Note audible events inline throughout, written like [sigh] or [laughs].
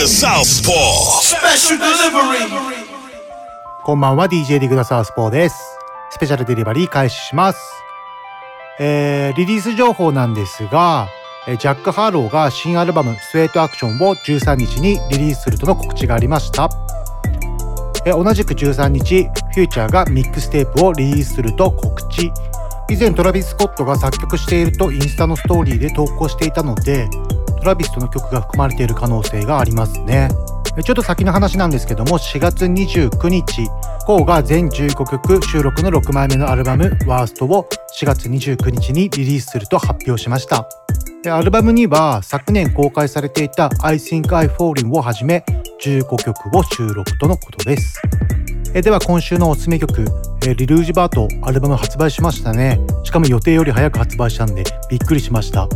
The Southpaw. Special delivery. こんばんは DJ リグダサウスポーです。 Special Delivery 開始します。えー、リリース情報なんですが、えージャック・ハーロウが新アルバム Sweet Action を13日にリリースするとの告知がありました。えー同じく13日、フューチャーがミックステープをリリースすると告知。以前トラビス・スコットが作曲しているとインスタのストーリーで投稿していたので、トラビスとの曲が含まれている可能性がありますね。ちょっと先の話なんですけども、4月29日、コーが全15曲収録の6枚目のアルバム、ワーストを4月29日にリリースすると発表しました。アルバムには昨年公開されていた I Think I Fall In をはじめ15曲を収録とのことです。では今週のおすすめ曲、えリルージバートアルバム発売しましたね。しかも予定より早く発売したんでびっくりしました。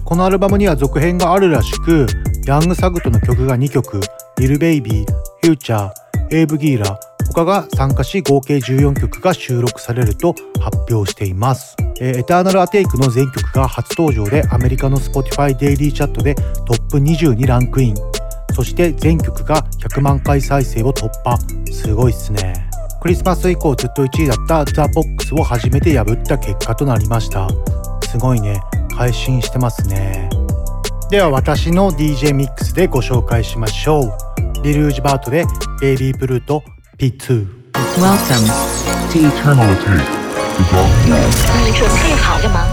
このアルバムには続編があるらしく、ヤングサグトの曲が2曲、リルベイビー、フューチャー、エイブギーラ、他が参加し合計14曲が収録されると発表しています。えーエターナルアテイクの全曲が初登場でアメリカの Spotify デイリーチャットでトップ20にランクイン。そして全曲が100万回再生を突破。すごいっすね。クリスマス以降ずっと1位だったザ・ボックスを初めて破った結果となりました。すごいね。配信してますね。では私の DJ ミックスでご紹介しましょう。リルージバートでベイビーブルーと P2。Welcome. 你准备好了吗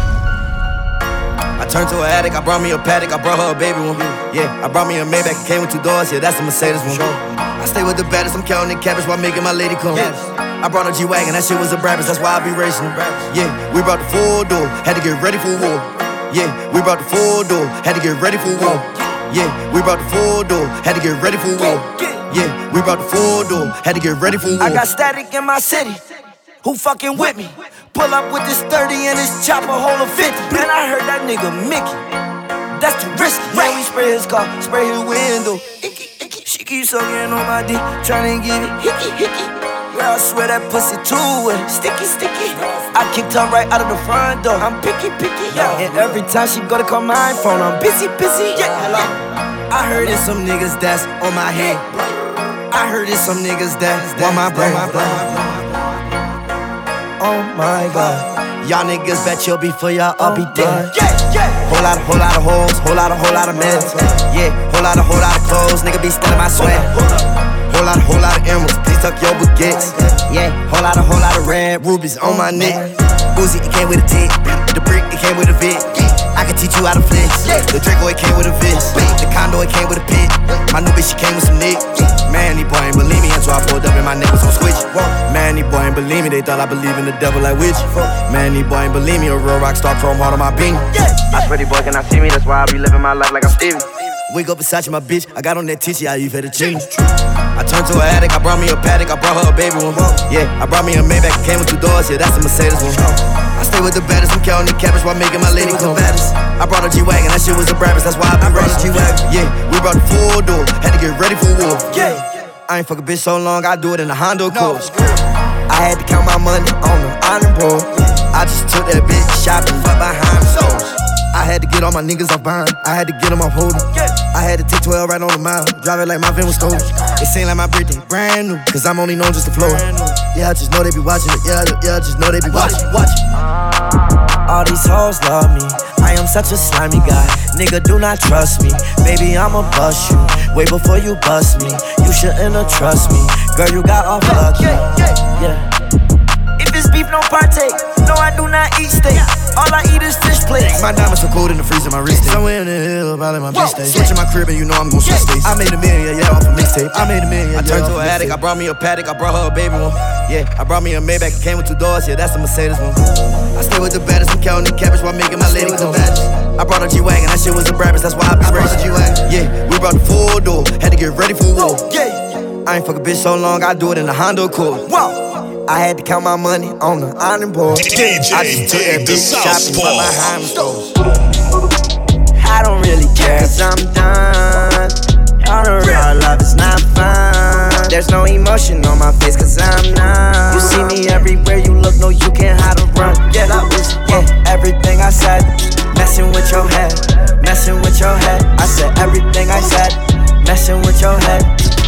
？I turned to an addict, I brought me a paddock, I brought her a baby one. Yeah, I brought me a Maybach, it came with two doors, yeah, that's a Mercedes one. I stay with the baddest, I'm counting the cabbage while making my lady come. I brought a G-Wagon, that shit was a Brabus, that's why I be racing. Yeah, we brought the full door, had to get ready for war. Yeah, we brought the full door, had to get ready for war. Yeah, we brought the full door, had to get ready for war. Yeah, we brought the full door, had to get ready for war. I got static in my city. Who fucking with me? Pull up with this 30 and this chopper hold a 50. Man, I heard that nigga Mickey. That's too risky. Yeah, we spray his car, spray his window. She keeps sucking on my dick, tryna get it hickey, hickey. Girl, I swear that pussy too wet. Sticky, sticky. I kicked her right out of the front door. I'm picky, picky. Yeah. And every time she go to call my phone, I'm busy, busy. Yeah. Hello. I heard it's some niggas that's on my head. I heard it's some niggas that want my brain. Oh my god. Y'all niggas bet you'll be for y'all, I'll be dead. Yeah, yeah. Whole lot, whole lot of hoes, whole lot, whole lot of men. Yeah, whole lot, whole lot of clothes, nigga be stealing my sweat. Whole lot, whole lot of emeralds, please tuck your baguettes. Yeah, whole lot, whole lot of red rubies on my neck. Uzi, it came with a tick. The brick, it came with a vid. I can teach you how to flex. The Draco, it came with a vest. The condo, it came with a pit. My new bitch, she came with some nick. Man, these boy ain't believe me until I pulled up and my niggas on switch. Man, these boy ain't believe me, they thought I believe in the devil like witch. Man, these boy ain't believe me, a real rock star chrome heart on my beanie. I swear these boy cannot see me, that's why I be living my life like I'm Stevie. Wake up Versace, my bitch. I got on that titty, I you fettuccine. I turned to an addict, I brought me a paddock, I brought her a baby one. Yeah, I brought me a Maybach, it came with two doors, yeah, that's a Mercedes one. I stay with the baddest, I'm counting the cabbage while making my lady come. I brought a G-Wagon, that shit was a Brabus, that's why I been racing. G-Wagon. Yeah, we brought the full door, had to get ready for war. Yeah, I ain't fuck a bitch so long, I do it in a Honda Accord. I had to count my money on the iron board. I just took that bitch shopping, but behind souls. I had to get all my niggas off bond. I had to get them off holding. I had to take 12 right on the mile. Drive it like my van was stolen. It seemed like my birthday brand new. Cause I'm only known just to flow. Yeah, I just know they be watching it. Yeah, yeah, I just know they be watching. Watching. All these hoes love me. I am such a slimy guy. Nigga, do not trust me. Baby, I'ma bust you. Way before you bust me. You shouldn't have trust me. Girl, you got off lucky. Yeah. If it's beef, no partake. No, I do not eat steak. All I eat is fish plates. My diamonds so cold in the freezer, my wrist. Somewhere in the hill, probably my bitch stay. Switching my crib and you know I'm gon' switch states. I made a million, yeah, off a mixtape. I made a million. I turned to an addict, I brought me a paddock, I brought her a baby one. Yeah, I brought me a Maybach, it came with two doors, yeah, that's a Mercedes one. I stay with the baddest, I'm counting the cabbage while making my lady come. I brought a G-Wagon, that shit was a Brabus, that's why I been racing. G-Wagon. Yeah, Yeah, we brought the full door, had to get ready for war. Yeah, I ain't fuck a bitch so long, I do it in a Honda Accord. Whoa. I had to count my money on the iron board. DJ I just took that Dig the bitch shopping Southpaw. by my Heim stores. I don't really care cause I'm done. All the real love is not fun. There's no emotion on my face cause I'm numb. You see me everywhere you look, no, you can't hide or run. Yeah, that was, yeah, everything I said. Messing with your head, messing with your head. I said everything I said. Messing with your head,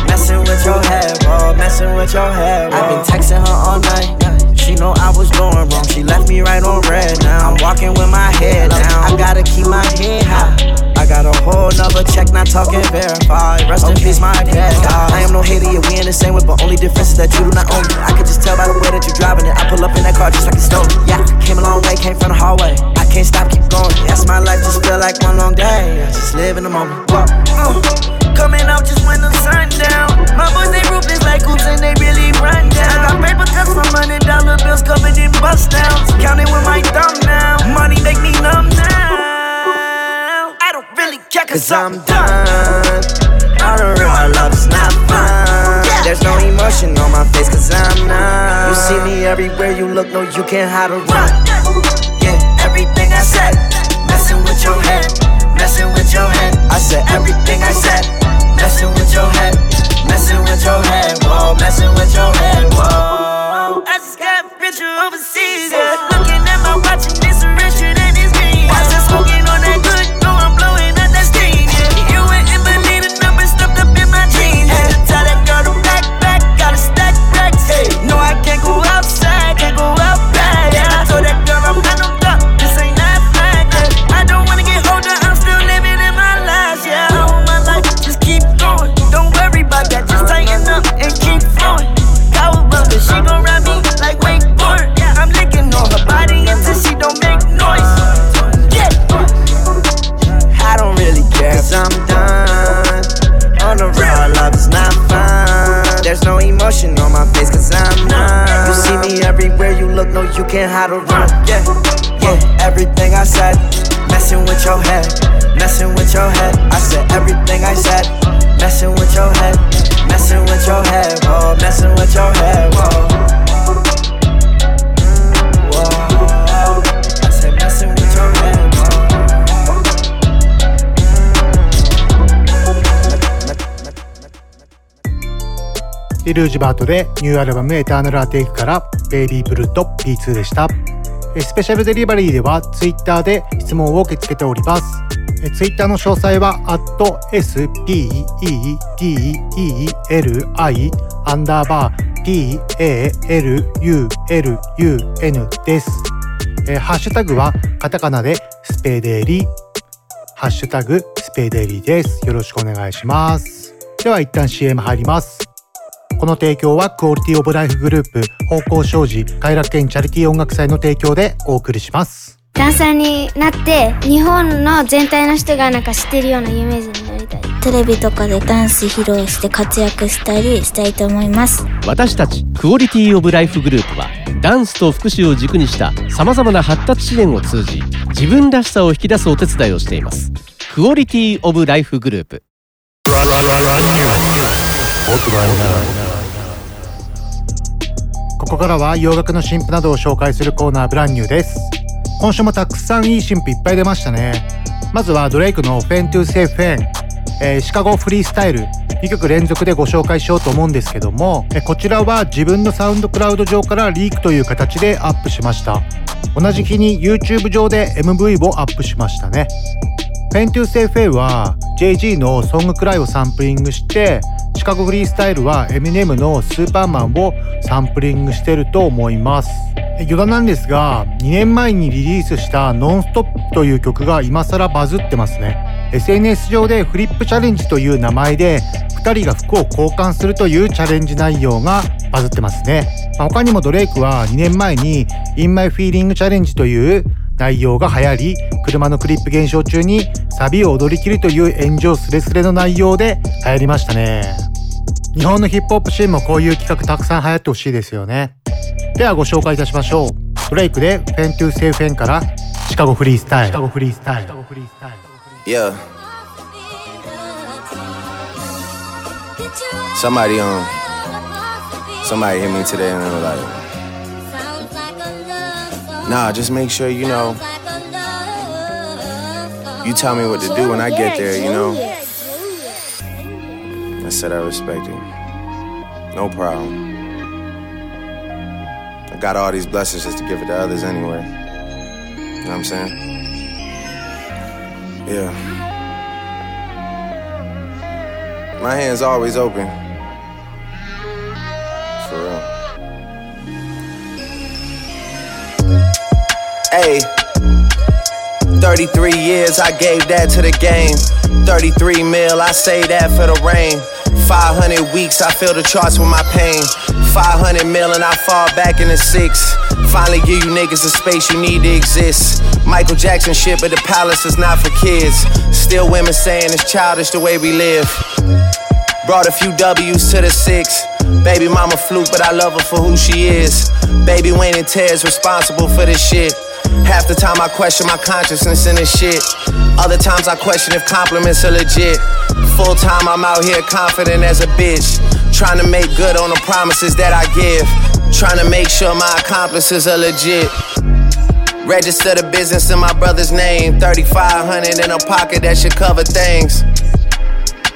messing with your head, bro. Messing with your head, bro. I've been texting her all night. She know I was doing wrong. She left me right on red now. I'm walking with my head down. I gotta keep my head high. I got a whole nother check, not talking verified. Rest in peace, my dad. I am no hater, yeah, we in the same way, but only difference is that you do not own me. I can just tell by the way that you're driving it. I pull up in that car just like a stone. Yeah, came a long way, came from the hallway. I can't stop, keep going. Yes, my life just feel like one long day. I just live in the moment. Whoa. Uh, coming out just when the sun down. My boys, they ruthless like hoops and they really run down. I got paper cuts from hundred dollar bills covered in bust downs. Counting with my thumb now. Money make me numb now. I don't really care cause, i I'm done. All the real love is not fun. There's no emotion on my face cause I'm numb. You see me everywhere you look, no, you can't hide or run. Yeah, everything I said, messing with your head, messing with your head. I said everything I said, messing with your head, messing with your head, whoa, messing with your head, whoa. I just got picture overseas, yeah. Look, no, you can't hide or run. Yeah, yeah, everything I said, messing with your head, messing with your head. I said everything I said, messing with your head, messing with your head, whoa, messing with your head, whoa. リルージバートでニューアルバムエターナルアテイクからベイビーブルッド P2 でした。えスペシャルデリバリーではツイッターで質問を受け付けております。えツイッターの詳細は @speedeli アンダーバー palulun です。えハッシュタグはカタカナでスペデリハッシュタグスペデリです。よろしくお願いします。では一旦 CM 入ります。この提供はクオリティオブライフグループ方向障子快楽園チャリティー音楽祭の提供でお送りします。ダンサーになって日本の全体の人がなんか知ってるようなイメージになりたい。テレビとかでダンス披露して活躍したりしたいと思います。私たちクオリティオブライフグループはダンスと福祉を軸にしたさまざまな発達支援を通じ自分らしさを引き出すお手伝いをしています。クオリティオブライフグループここからは洋楽の新譜などを紹介するコーナーブランニューです。今週もたくさんいい新譜いっぱい出ましたね。まずはドレイクの Fen to Say Fen、えーシカゴフリースタイル2曲連続でご紹介しようと思うんですけども、えこちらは自分のサウンドクラウド上からリークという形でアップしました。同じ日に YouTube 上で MV をアップしましたね。フェントゥーセイフェイは JG のソングクライをサンプリングして Chicago Freestyle はエミネムの Superman をサンプリングしてると思います。余談なんですが2年前にリリースした Nonstop という曲が今更バズってますね。SNS 上で Flip Challenge という名前で2人が服を交換するというチャレンジ内容がバズってますね、他にもドレイクは2年前に In My Feeling チャレンジという内容が流行り車のクリップ現象中にサビを踊りきるという炎上スレスレの内容で流行りましたね。日本のヒップホップシーンもこういう企画たくさん流行ってほしいですよね。ではご紹介いたしましょう。ドレイクでフェントゥーセーフェンからシカゴフリースタイル。シカゴフリースタイル。Yeah. Somebody um somebody hit me today and they were like Nah, just make sure you know you tell me what to do when I get there, you know. I said I respect it. No problem. I got all these blessings just to give it to others anyway. You know what I'm saying? Yeah. My hand's always open. For real. Hey. 33 years, I gave that to the game. 33 mil, I say that for the rain. 500 weeks, I feel the charts with my pain. 500 mil and I fall back in the six. Finally give you niggas the space you need to exist. Michael Jackson shit, but the palace is not for kids. Still women saying it's childish the way we live. Brought a few W's to the six. Baby mama fluke, but I love her for who she is. Baby Wayne and Ted's responsible for this shit. Half the time I question my consciousness in this shit. Other times I question if compliments are legit. Full time I'm out here confident as a bitch. Trying to make good on the promises that I give. Trying to make sure my accomplices are legit. Register the business in my brother's name. 3500 in a pocket that should cover things.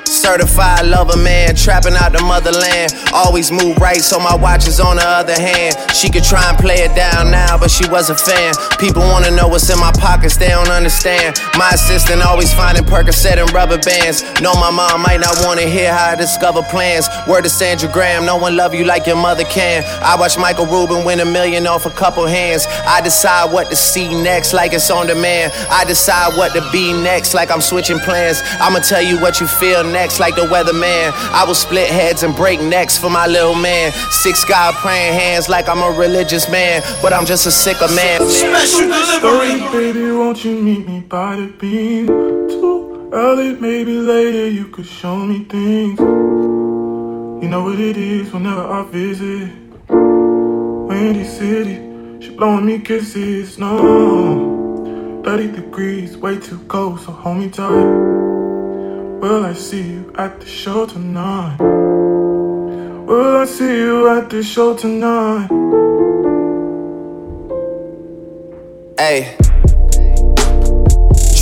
Certified lover man, trapping out the motherland. Always move right, so my watch is on the other hand. She could try and play it down now, but she was a fan. People wanna know what's in my pockets, they don't understand. My assistant always finding Percocet and rubber bands. Know my mom might not wanna hear how I discover plans. Word to Sandra Graham, no one love you like your mother can. I watch Michael Rubin win a million off a couple hands. I decide what to see next, like it's on demand. I decide what to be next, like I'm switching plans. I'ma tell you what you feel next, like the weatherman. I will split heads and break necks for my little man. Six God praying hands like I'm a religious man, but I'm just a sicker man. Special delivery. Baby, won't you meet me by the beam? Too early, maybe later, you could show me things. You know what it is whenever I visit. Windy City, she blowing me kisses. No, 30 degrees, way too cold, so hold me tight. Will I see you at the show tonight? Will I see you at the show tonight? Hey.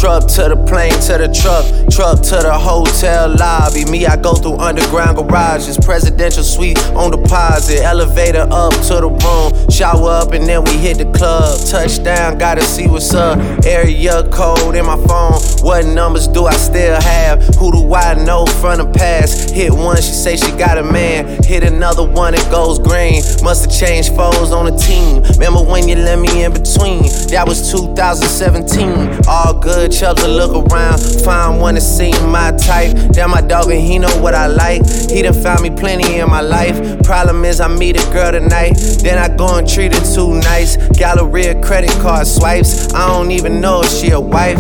Truck to the plane, to the truck, truck to the hotel lobby. Me, I go through underground garages, presidential suite on deposit, elevator up to the room, shower up and then we hit the club. Touchdown, gotta see what's up. Area code in my phone. What numbers do I still have? Who do I know from the past? Hit one, she say she got a man. Hit another one, it goes green. Must have changed foes on the team. Remember when you let me in between? That was 2017. All good chubs to look around, find one to seem my type. Damn, my dog and he know what I like. He done found me plenty in my life. Problem is, I meet a girl tonight, then I go and treat her too nice. Galleria credit card swipes. I don't even know if she a wife.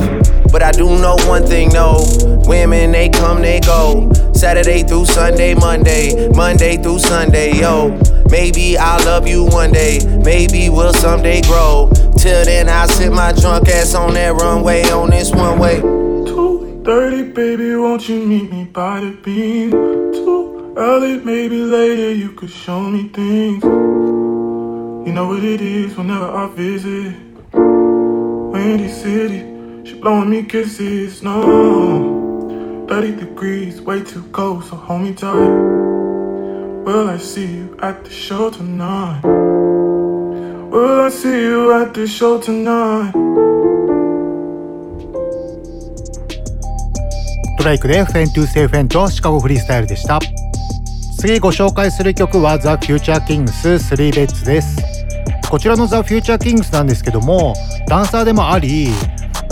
But I do know one thing, no. Women, they come, they go. Saturday through Sunday, Monday, Monday through Sunday, yo. Maybe I'll love you one day, maybe we'll someday grow. Till then, I sit my drunk ass on that runway on this one way. 2.30, baby, won't you meet me by the beam? Too early, maybe later, you could show me things. You know what it is whenever I visit. Windy City, she blowing me kisses, no. 30 degrees, way too cold, so hold me tight. Will I see you at the show tonight? Will I see you at the show tonight? ドレイクで When to Say When と Chicago Freestyle でした次ご紹介する曲は The Future Kingz 3ベッツですこちらの The Future Kingz なんですけどもダンサーでもあり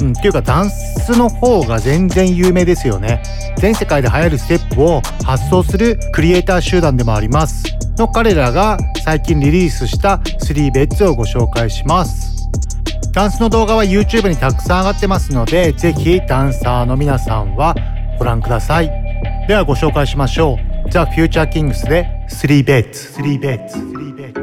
うん、っていうかダンスの方が全然有名ですよね。全世界で流行るステップを発想するクリエイター集団でもあります。の彼らが最近リリースした3ベッツをご紹介します。ダンスの動画は YouTube にたくさん上がってますのでぜひダンサーの皆さんはご覧ください。ではご紹介しましょう。The Future Kings で3ベッツ。3ベッツ3ベッツ。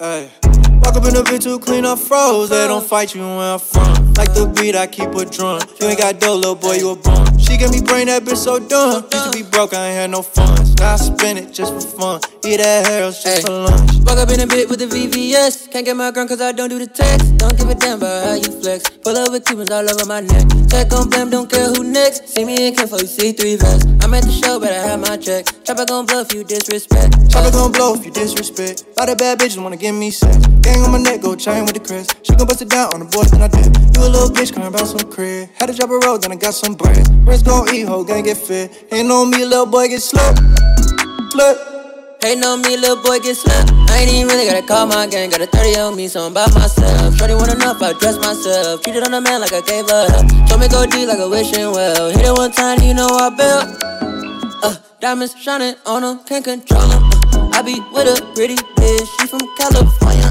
Hey. Walk up in the bitch too clean up froze. They don't fight you where I'm from. Like the beat, I keep a drum. You ain't got dough, little boy, you a bum. She get me brain, that bitch so dumb. Used to be broke, I ain't had no funds. Now I spend it just for fun. Eat that hair just Ay. for lunch. Walk up in a bit with the VVS. Can't get my gun cause I don't do the text. Don't give a damn about how you flex. Pull up with Cubans all over my neck. Check on blam, don't care who next. See me in Kenfo, you see three vests. I'm at the show, but I have my check. Chopper gon' bluff you disrespect. Chopper gon' blow if you disrespect. Lot of bad bitches wanna give me sex. Gang on my neck, go chain with the crest. She gon' bust it down on the boys, then I did. You a little bitch, crying about some crib. Had to drop a road, then I got some bread. Rest gon' eat, whole gang get fit. Ain't on me, little boy, get slow. Slut. Hating on me, little boy, get slapped. I ain't even really gotta call my gang. Got a 30 on me, so I'm by myself. Shorty want enough, I dress myself. Treated on a man like I gave hell. Told me go deep like a wishing well. Hit it one time, you know I bail. Uh, diamonds shining on them, can't control them. Uh, I be with a pretty bitch, she from California.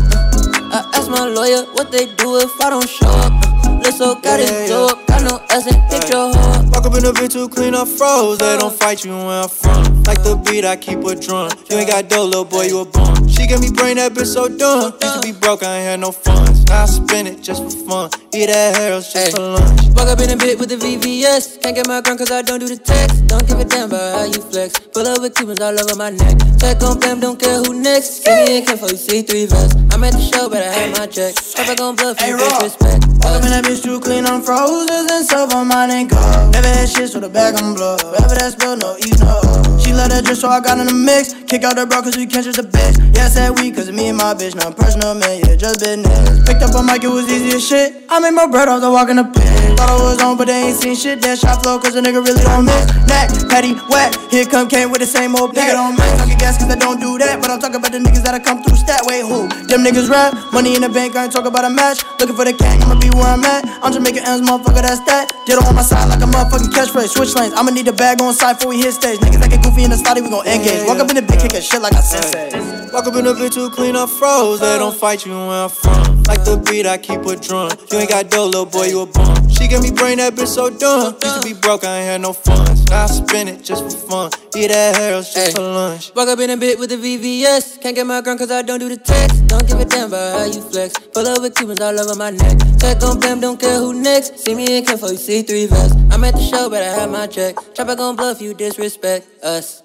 Uh, I ask my lawyer what they do if I don't show up. Uh, Lizzo got it, blow up, got no ass and hit your hoe. Walk up in the bitch too clean up froze. They don't fight you where I'm from. Like the beat, I keep a drum. You ain't got dough, little boy, you a bum. She get me brain, that bitch so dumb. Used to be broke, I ain't had no funds. I spend it just for fun. Eat that hair just for lunch. Walk up in a bit with the VVS. Can't get my gun cause I don't do the text. Don't give a damn about how you flex. Pull up with Cubans all over my neck. Check on blam, don't care who next. See me in Kenfo, you see three vests. I'm at the show, but I have my check. Chopper gon' bluff you disrespect. Walk up in that bitch too clean, I'm frozen and stuff on mine ain't gold. Never had shit, so the bag I'm blow. Whatever that spell, no you know. She let her dress, so I got in the mix. Kick out the bro, cause we can't trust the bitch. Yeah, I said we, cause me and my bitch, not personal, man, yeah, just business. Picked up a mic, it was easy as shit. I made my bread off the walk in the pit. Thought I was on, but they ain't seen shit. That shot flow, cause a nigga really don't miss. Neck, patty, wet. Here come came with the same old nigga don't miss. Talking gas, cause I don't do that. But I'm talking about the niggas that I come through stat. Wait, who? Them niggas rap. Money in the bank, I ain't talking about a match. Looking for the gang, I'ma be where I'm at. I'm just making ends, motherfucker, that's that. Ditto on my side like a motherfucking catchphrase. Switch lanes, I'ma need a bag on side before we hit stage. Niggas that get goofy in the study, we gon' engage. Walk up in the big kick shit like I sensei. Walk up in the bitch too clean up froze. They don't fight you where I'm from. Like the beat, I keep a drum. You ain't got dough, little boy, you a bum. She get me brain, that bitch so dumb. Used to be broke, I ain't had no funds. Now I spend it just for fun. Eat that hair just for lunch. Walk up in a bit with the VVS. Can't get my gun cause I don't do the text. Don't give a damn about how you flex. Pull up with Cubans all over my neck. Check on blam, don't care who next. See me in Kenfo, you see three vests. I'm at the show, but I have my check. Chopper gon' bluff you, disrespect us.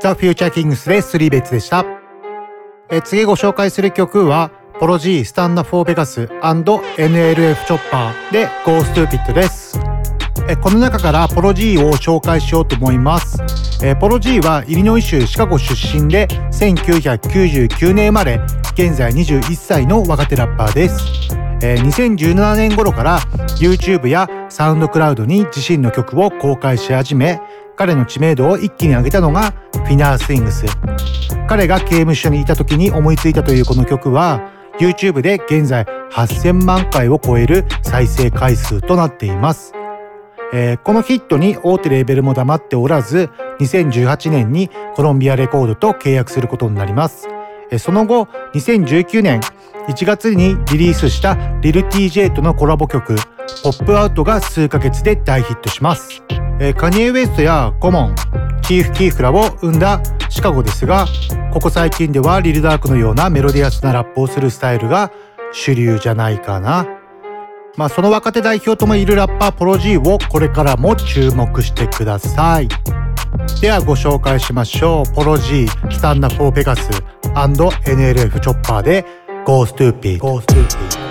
ザ・フューチャーキングスでスリーベッツでした。え次ご紹介する曲は、ポロ G スタンダフォーベガス &NLF チョッパーで Go Stupid です。この中からポロ G を紹介しようと思います。ポロ G はイリノイ州シカゴ出身で1999年生まれ、現在21歳の若手ラッパーです。2017年頃から YouTube やサウンドクラウドに自身の曲を公開し始め彼の知名度を一気に上げたのがフィナースイングス彼が刑務所にいた時に思いついたというこの曲は YouTube で現在8000万回を超える再生回数となっています、えーこのヒットに大手レーベルも黙っておらず2018年にコロンビアレコードと契約することになります。えーその後2019年1月にリリースしたリル TJ とのコラボ曲「ポップアウトが数ヶ月で大ヒットします、えーカニエ・ウエストやコモンチーフ・キーフらを生んだシカゴですがここ最近ではリルダークのようなメロディアスなラップをするスタイルが主流じゃないかな。まあその若手代表ともいるラッパーポロ G をこれからも注目してください。ではご紹介しましょう。ポロ G スタンダフォーペガス &NLF チョッパーで Go Stupid Go Stupid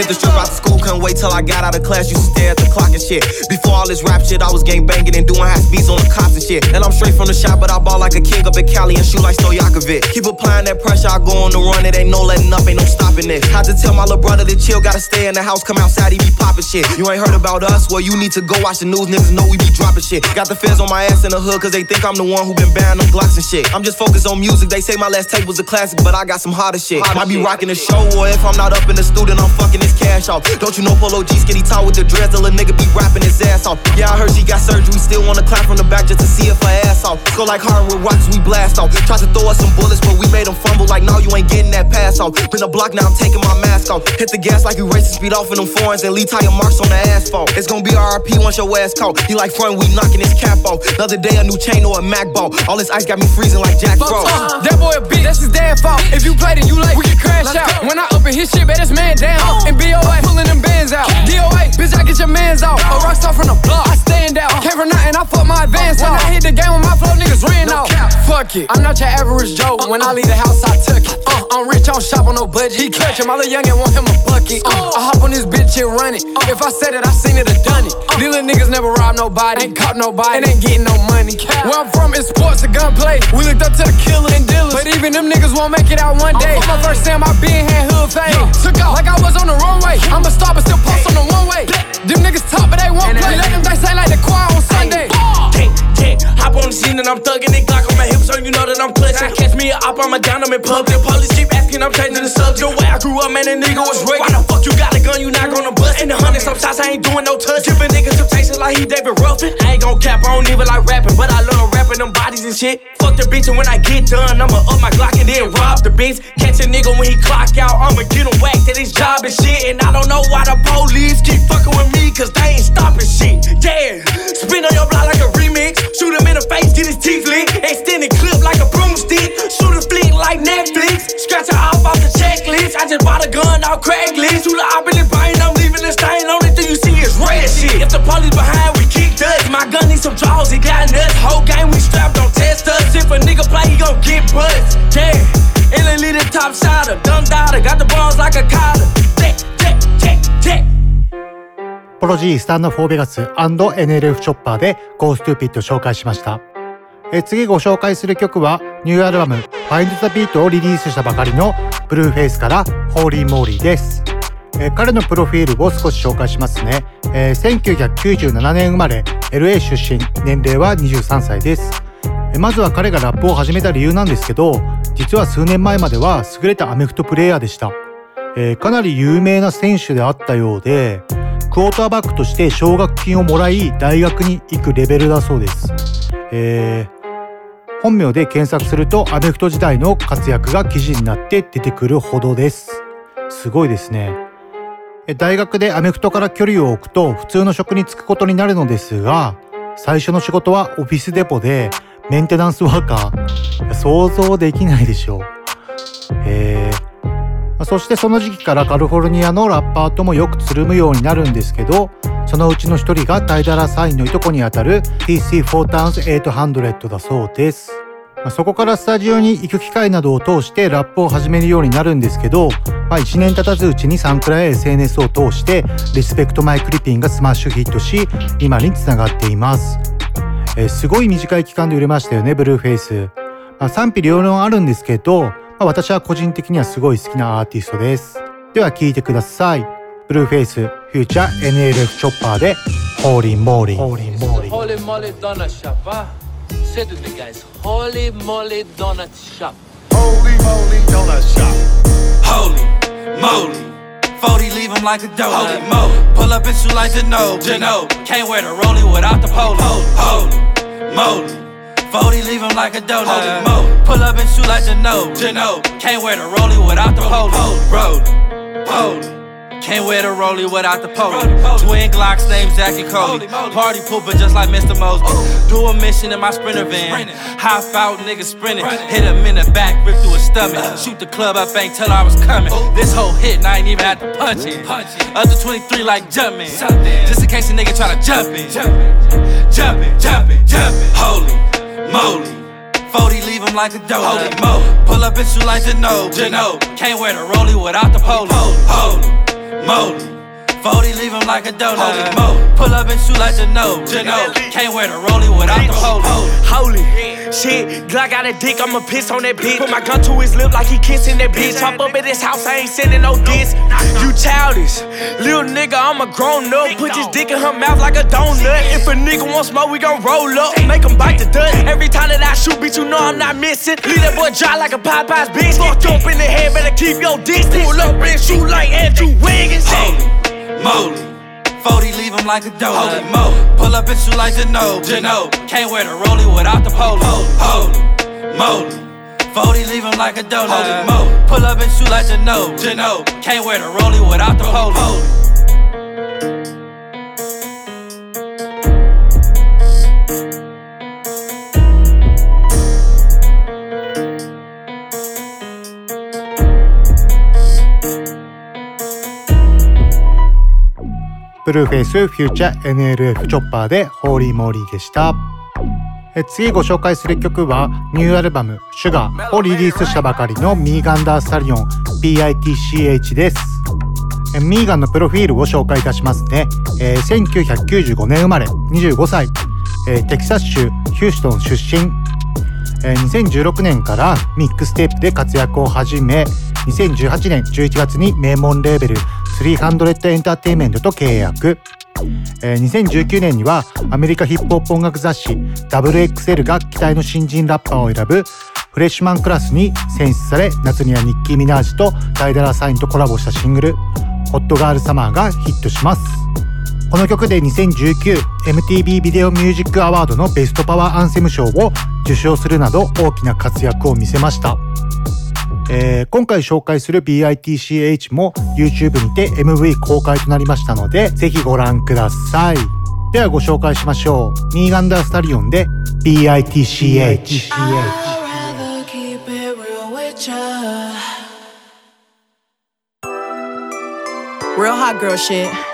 Kiedy szczupak strip out the school, couldn't wait till I got out of class. Used to stare at the clock and shit. Before all this rap shit, I was gang banging and doing high speeds on the cops and shit. And I'm straight from the shop, but I ball like a king up in Cali and shoot like Stojakovic. Keep applying that pressure, I go on the run. It ain't no letting up, ain't no stopping it. Had to tell my little brother to chill, gotta stay in the house, come outside, he be popping shit. You ain't heard about us? Well, you need to go watch the news, niggas know we be dropping shit. Got the feds on my ass in the hood, cause they think I'm the one who been banning them Glocks and shit. I'm just focused on music, they say my last tape was a classic, but I got some harder shit. Might be rocking the show, or if I'm not up in the studio, I'm fucking this cash off. Don't you know Polo G skinny tall with the dreads, a nigga be rapping his ass off. Yeah, I heard she got surgery, still wanna clap from the back just to see if her ass off. Go like hardwood rocks, we blast off. Tried to throw us some bullets, but we made them fumble like, no, you ain't getting that pass off. Been a block now, I'm taking my mask off. Hit the gas like you racing speed off in them foreigns and leave tire marks on the asphalt. It's gonna be RP once your ass caught. He like front, we knocking his cap off. Another day, a new chain or a Mac ball. All this ice got me freezing like Jack Frost. Uh, that boy a bitch, that's his dad fault. If you played it, you late, we can crash out. When I open his shit, bet this man down. And BOA, pulling them out. DOA, bitch, I get your mans out. A rock star from the block, I stand out. Came from nothing, I fuck my advance When I hit the game with my flow, niggas ran out. Fuck it, I'm not your average Joe. When I leave the house, I took it. Uh, I'm rich, I don't shop on no budget. He clutch him, my little youngin' want him a bucket. Uh, I hop on this bitch and run it. If I said it, I seen it, I done it. These little niggas never rob nobody, ain't caught nobody, and ain't getting no money. Where I'm from, it's sports and gunplay. We looked up to the killer and dealers, but even them niggas won't make it out one day. My first time I been had hood fame. Took off like I was on the runway. I'm a star, but still post on the one way. Them niggas talk, but they won't play. Let them dice like the choir on Sunday. Hop on the scene and I'm thugging it. Glock on my hips, so you know that I'm clutching. Catch me up, I'm a down, I'm in public. Police keep asking, I'm changing the subject. Way I grew up, man, a nigga was ready. Why the fuck you got a gun, you not gonna bust? In the hundred, some shots, I ain't doing no touch. Giving niggas temptations like he David Ruffin. I ain't gon' cap, I don't even like rapping, but I rapping them bodies and shit. Fuck the bitch, and when I get done, I'ma up my Glock and then rob the bitch. Catch a nigga when he clock out, I'ma get him whacked at his job and shit. And I don't know why the police keep fucking with me, cause they ain't stopping shit. Yeah, spin on your block like a remix. Shoot him in the face, get his teeth lit. Extend it clip like a broomstick. Shoot a flick like Netflix. Scratch her off off the checklist. I just bought a gun off Craigslist. Shoot the op in the brain, I'm leaving the stain. Only thing you see is red shit. If the police behind, we kick dust. My gun needs some draws, he got nuts. Whole game we ポロジースタンド・フォー・ベガス &NLF チョッパーでゴーストゥーピット紹介しました。え次ご紹介する曲はニューアルバム Find the Beat をリリースしたばかりのブルーフェイスから Holy Moly です。え彼のプロフィールを少し紹介しますね、えー、1997年生まれ LA 出身年齢は23歳です。まずは彼がラップを始めた理由なんですけど実は数年前までは優れたアメフトプレイヤーでした。えーかなり有名な選手であったようでクォーターバックとして奨学金をもらい大学に行くレベルだそうです。えー本名で検索するとアメフト時代の活躍が記事になって出てくるほどです。すごいですね。大学でアメフトから距離を置くと普通の職に就くことになるのですが、最初の仕事はオフィスデポでメンテナンスワーカー。想像できないでしょう。えーそしてその時期からカリフォルニアのラッパーともよくつるむようになるんですけど、そのうちの一人が Ty Dolla $ign のいとこにあたる TC 4 t o w n 800だそうです。そこからスタジオに行く機会などを通してラップを始めるようになるんですけど、まあ、1年経たずうちにサンクラや SNS を通して Respect My Cryppin' がスマッシュヒットし今につながっています、えーすごい短い期間で売れましたよねブルーフェイス、まあ、賛否両論あるんですけど、まあ、私は個人的にはすごい好きなアーティストですでは聴いてくださいブルーフェイスフューチャー NLF チョッパーでホーリーモーリーホーリーモーリー Holy moly donut shop, huh? Say to the guys, holy moly donut shop. Holy moly donut shop. Holy moly. 40 leave him like a donut. Holy moly. Pull up and shoot like Geno. Geno. Can't wear the rollie without the polo. Holy moly. 40 leave him like a donut. Holy moly. Pull up and shoot like Geno. Geno. Can't wear the rollie without the polo. Rollie. Holy. Can't wear the rollie without the polo. Twin Glocks named Zach and Cody. Party pooper just like Mr. Mosby. Oh. Do a mission in my sprinter van. High out niggas sprinting. Hit him in the back, rip through his stomach. Uh. Shoot the club up, ain't tell I was coming. Oh. This whole hit, and I ain't even had to punch it. Other 23 like jumping. Just in case a nigga try to jump in. Jumping, jumping, jumping. Holy moly. 40 leave him like a donut. Holy moly. Pull up and shoot like Geno. Geno. Can't wear the rollie without the polo. Holy moly. 40 leave him like a donut. Holy moly. Pull up and shoot like Geno. Geno. Can't wear the rollie without the polo. Holy shit, Glock got a dick, I'ma piss on that bitch. Put my gun to his lip like he kissing that bitch. Hop up at his house, I ain't sending no diss. You childish, little nigga, I'm a grown up. Put this dick in her mouth like a donut. If a nigga want smoke, we gon' roll up. Make him bite the dust. Every time that I shoot, bitch, you know I'm not missing. Leave that boy dry like a Popeye's bitch. Fucked up in the head, better keep your distance. Pull up and shoot like Andrew Wiggins. Holy Moly. 40 leave him like a donut. Holy moly. Pull up and shoot like Geno. Geno. Can't wear the rollie without the polo. Holy moly. 40 leave him like a donut. Mo. Pull up and shoot like Jano. Jano. Can't wear the rollie without the polo. ブルーフェイスフューチャー NLF チョッパーでホーリーモーリーでした。え次ご紹介する曲はニューアルバム「シュガーをリリースしたばかりのミーガンダースタリオン PITCH です。ミーガンのプロフィールを紹介いたしますね、えー1995年生まれ25歳、えーテキサス州ヒューストン出身。え2016年からミックステープで活躍を始め2018年11月に名門レーベル300エンターテインメントと契約。え2019年にはアメリカヒップホップ音楽雑誌 WXL が期待の新人ラッパーを選ぶフレッシュマンクラスに選出され夏にはニッキー・ミナージとダイダラサインとコラボしたシングル「ホットガールサマー」がヒットします。この曲で 2019MTV ビデオミュージックアワードのベストパワーアンセム賞を受賞するなど大きな活躍を見せました。えー今回紹介する BITCH も YouTube にて MV 公開となりましたのでぜひご覧ください。ではご紹介しましょう。ミーガンダースタリオンで BITCH。Real hot girl shit.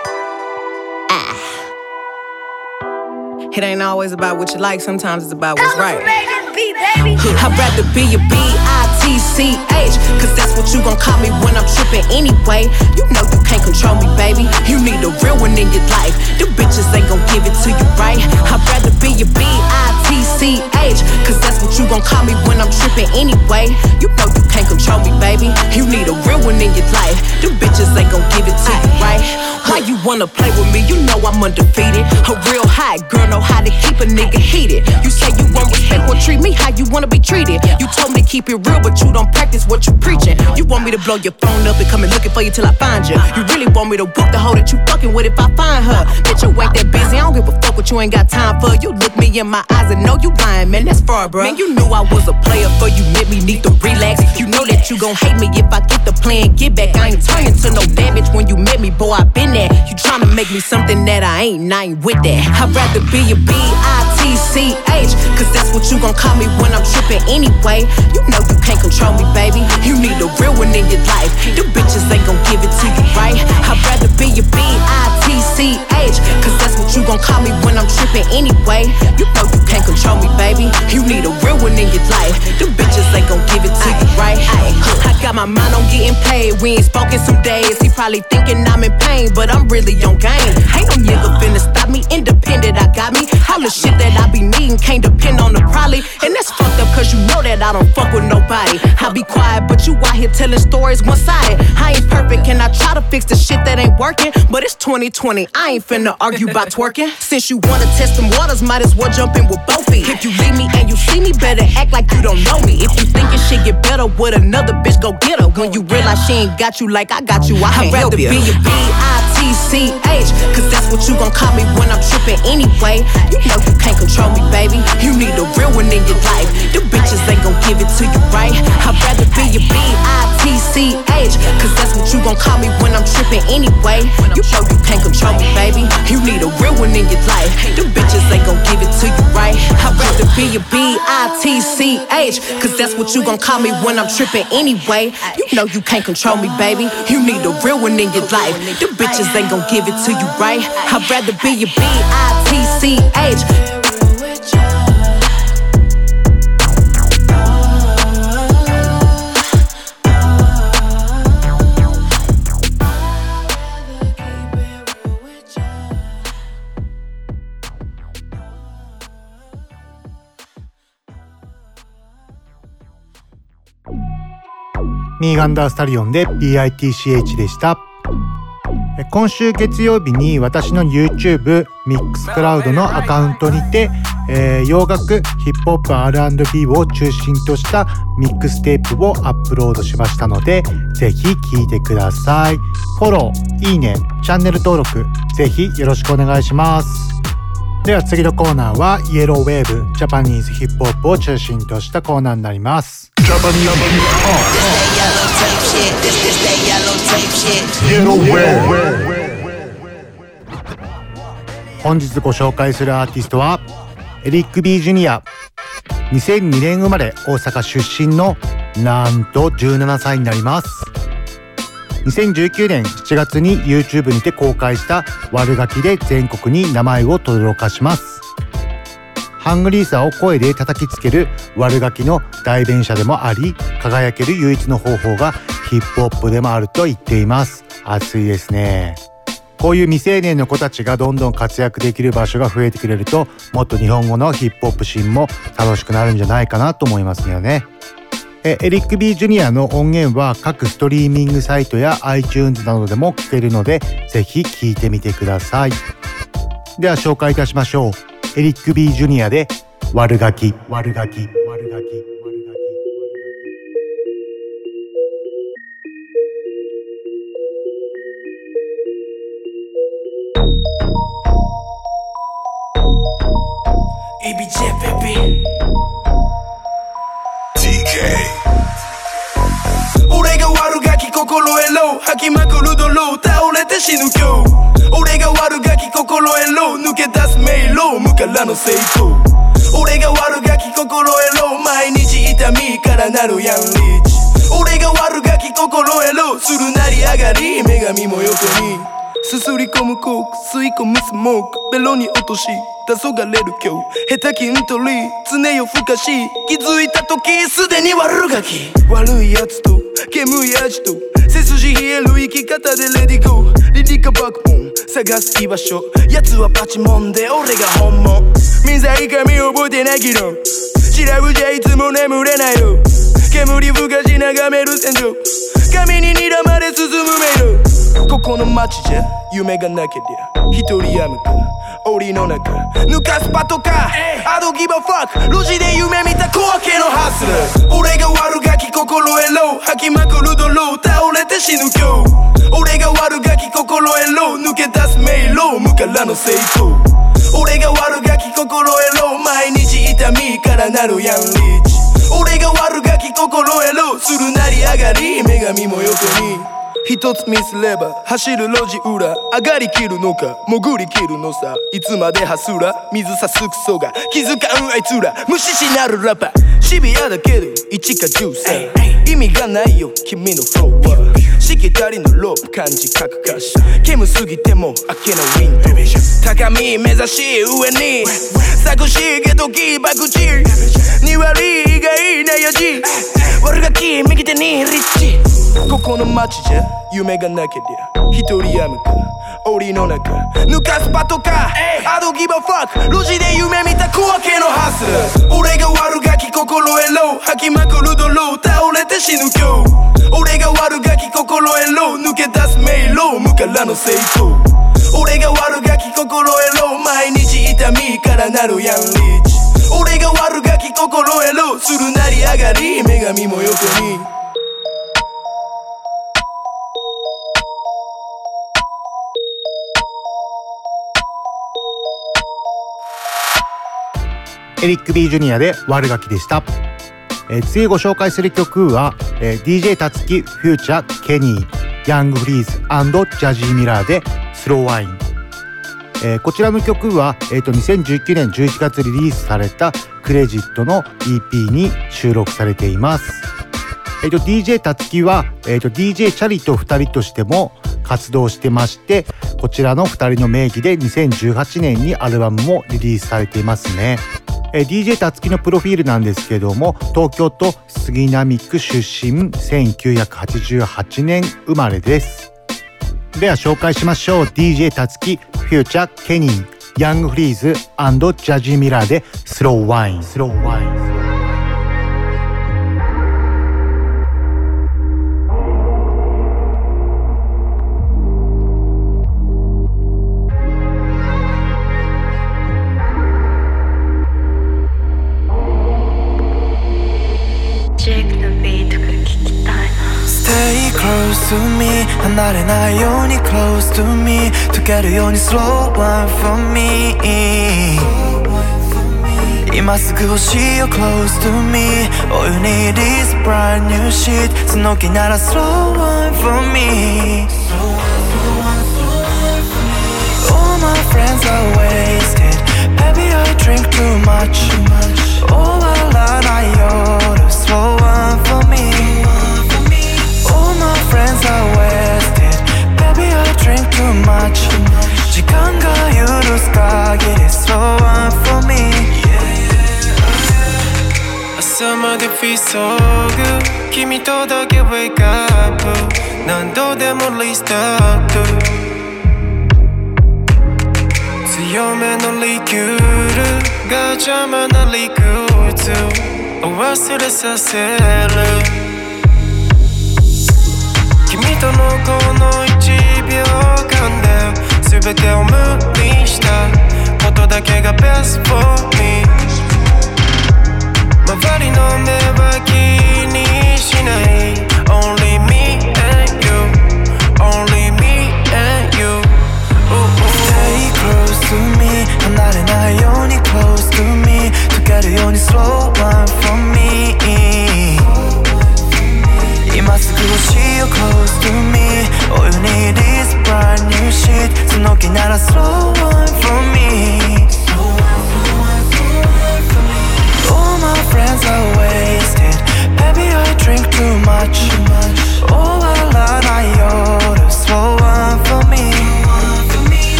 It ain't always about what you like, sometimes it's about what's right. I'd rather be a B-I-T-C-H Cause that's what you gon' call me when I'm trippin' anyway You know you can't control me, baby You need a real one in your life The bitches ain't gon' give it to you, right? I'd rather be a B-I-T-C-H Cause that's what you gon' call me when I'm trippin' anyway. You know you can't control me, baby. You need a real one in your life. The bitches ain't gon' give it to you, right? Why you wanna play with me? You know I'm undefeated. A real hot girl know how to keep a nigga heated. You say you won't respect or treat me how you wanna be treated. You told me to keep it real but you don't practice what you preaching You want me to blow your phone up and come and looking for you till I find you You really want me to whoop the hoe that you fucking with if I find her? Bitch you ain't that busy, I don't give a fuck what you ain't got time for. You look me in my eyes and know you lying, man that's far bruh. Man you knew I was a player for you made me need to relax. You know that you gon' hate me if I get the plan. Get back I ain't turning to no damage when you met me boy I been there. You tryna make me something that I ain't and I ain't with that. I'd rather be a B-I-T-C-H Cause that's what you gon' call me when I'm trippin' anyway. You know you can't control me baby. You need a real one in your life. The bitches ain't gon' give it to you right? I'd rather be a B-I-T-C-H Cause that's what you gon' call me when I'm trippin' anyway. You know you can't control me baby. You need a real one in your life. The bitches ain't gon' give it to you right? I got my mind on getting paid. We ain't spoken some days. He probably thinking I'm in pain But I'm really on game. Ain't no nigga finna stop me. Independent I got me. All the shit that I be needing Can't depend on the probably And that's fucked up cause you know that I don't fuck with nobody. I be quiet but you out here telling stories one-sided. I ain't perfect and I try to fix the shit that ain't working But it's 2020 I ain't finna argue about twerking. Since you wanna test them waters Might as well jump in with both feet If you leave me and you see me Better act like you don't know me. If you think your shit get better with another bitch Go get her? When you realize she ain't got you like I got you I can't I'd rather help you be a B-I-T-C-H Cause that's what you gon' call me when I'm trippin' anyway. You know you can't control me, baby. You need a real one in your life. The bitches ain't gon' give it to you, right? I'd rather be a B-I-T-C-H Cause that's what you gon' call me when I'm trippin' anyway. You know you can't control me, baby. You need a real one in your life. The bitches ain't gon' give it to you, right? I'd rather be a B-I-T-C-H Cause that's what you gon' call me when I'm trippin' anyway. You know you can't control me, baby. You need a real one in your life. The bitches ain't gon' give it to you, right? I'd rather be a B-I-T-C-H ミーガンダースタリオンで BITCH でした。今週月曜日に私の YouTube Mixcloud のアカウントにて、えー洋楽ヒップホップ R&B を中心としたミックステープをアップロードしましたのでぜひ聴いてくださいフォローいいねチャンネル登録ぜひよろしくお願いしますでは次のコーナーは Yellow Wave ジャパニーズヒップホップを中心としたコーナーになります。イエローウェーブ本日ご紹介するアーティストはエリック・ビー・ジュニア2002年生まれ大阪出身のなんと17歳になります2019年7月に YouTube にて公開した悪ガキで全国に名前を轟かします。ハングリーさを声で叩きつける悪ガキの代弁者でもあり輝ける唯一の方法がヒップホップでもあると言っています。熱いですね。こういう未成年の子たちがどんどん活躍できる場所が増えてくれるともっと日本語のヒップホップシーンも楽しくなるんじゃないかなと思いますよね。えエリック・ビー・ジュニアの音源は各ストリーミングサイトや iTunes などでも聴けるのでぜひ聴いてみてください。では紹介いたしましょう。エリック・ビー・ジュニアで悪ガキ。悪ガキ。悪ガキ。EBJ baby 吐きまくる泥倒れて死ぬ今日。俺が悪ガキ心得ろ抜け出す迷路。無からの成功。俺が悪ガキ心得ろ毎日痛みからなるヤンリーチ。俺が悪ガキ心得ろするなり上がり。女神も横に。すすり込むコーク吸い込むスモーク。ベロに落とし黄昏れる今日。下手筋トリ常夜ふかし気づいた時すでに悪ガキ。悪いやつと煙い味と背筋冷える生き方でレディゴーリリカバックボン。探す居場所。奴はパチモンで俺が本物民剤髪覚えてないけど。調べじゃいつも眠れないよ煙ふかし眺める戦場。髪に睨まれ進む迷路。ここの街じゃ夢がなけりゃ一人やむか檻の中抜かすパトカー I don't give a fuck 路地で夢見た小分けのハスラー俺が悪ガキ心得ろ吐きまくる泥倒れて死ぬ今日。俺が悪ガキ心得ろ抜け出す迷路無からの成功。俺が悪ガキ心得ろ毎日痛みからなるヤンリーチ。俺が悪ガキ心得ろするなり上がり女神も横に一つミスれば走る路地裏上がりきるのか潜りきるのさ。いつまでハスラ水さすクソが気づかんあいつら無視しなるラッパー。シビアだけど1か10さ意味がないよ君のフローはしきたりのロープ感じかくかし。煙すぎても開けのウィンドウ。高み目指し上に作詞げとき爆地。2割以外なやじ。悪ガキ右手にリッチここの街じゃ夢がなけりゃ一人やむか。檻の中抜かすパトカー I don't give a fuck 路地で夢見た小分けのハス俺が悪ガキ心得ろ。吐きまくる泥。倒れて死ぬ今日。俺が悪ガキ心得ろ。抜け出す迷路。無からの成功。俺が悪ガキ心得ろ。毎日痛みからなるヤンリーチ。俺が悪ガキ心得ろ。するなり上がり。女神も横にエリック・ビー・ジュニアで悪ガキでした、えー次ご紹介する曲は、えー DJ たつきフューチャーケニーヤングフリーズジャジーミラーでスローワインえーこちらの曲は、えー、と2019年11月リリースされたクレジットの EP に収録されています。えー、と DJ たつきは、えー、と DJ チャリと2人としても活動してましてこちらの2人の名義で2018年にアルバムもリリースされていますね。え DJ たつきのプロフィールなんですけども東京都杉並区出身1988年生まれです。では紹介しましょう。DJ たつきフューチャーケニーヤングフリーズジャジーミラーでスローワイン。スローワイン。離 離れないように close to me 溶けるように slow wine for me 今すぐ欲しいよ close to me All you need is brand new shit その気なら slow wine for me All my friends are wasted Baby I drink too much Oh I lieない夜 slow wine for me All my friends are wasted Baby I Drink too much 時間が許す限り slow wine for me 朝まで feel so good 君とだけ wake up 何度でも restart 強めのリキュールが邪魔な理屈を忘れさせる君とのこの1秒間で全てを無にしたことだけが best for me 周りの目は気にしない Only me and you Only me and you Stay close to me 離れないように close to me 溶けるように slow wine for me 今すぐ欲しいよ close to me All you need is brand new shit. So 너게 나라 slow one for me? All my friends are wasted. Baby I drink too much. All I love I owe order slow one for me?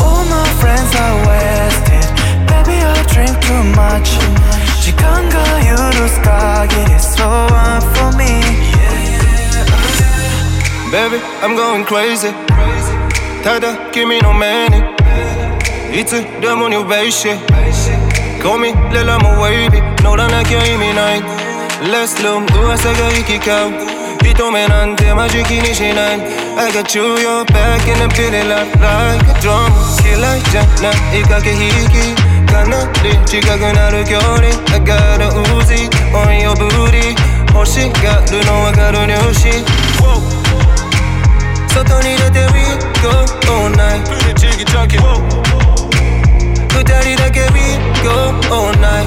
All my friends are wasted. Baby I drink too much. 시간 가유로 가게 slow one for me? Baby, I'm going crazy. ただ君の目にいつでもにューベイシミレラもウェイビー乗らなきゃ意味ないレスルーム噂が行き交う一目なんてマジ気にしない I got you, you're back in the pity like, like a drum. 嫌いじゃない駆け引きかなり近くなる距離 I got a Uzi on your 欲しがるのわかるニューシ外に出て We go all night 二人だけ We go all night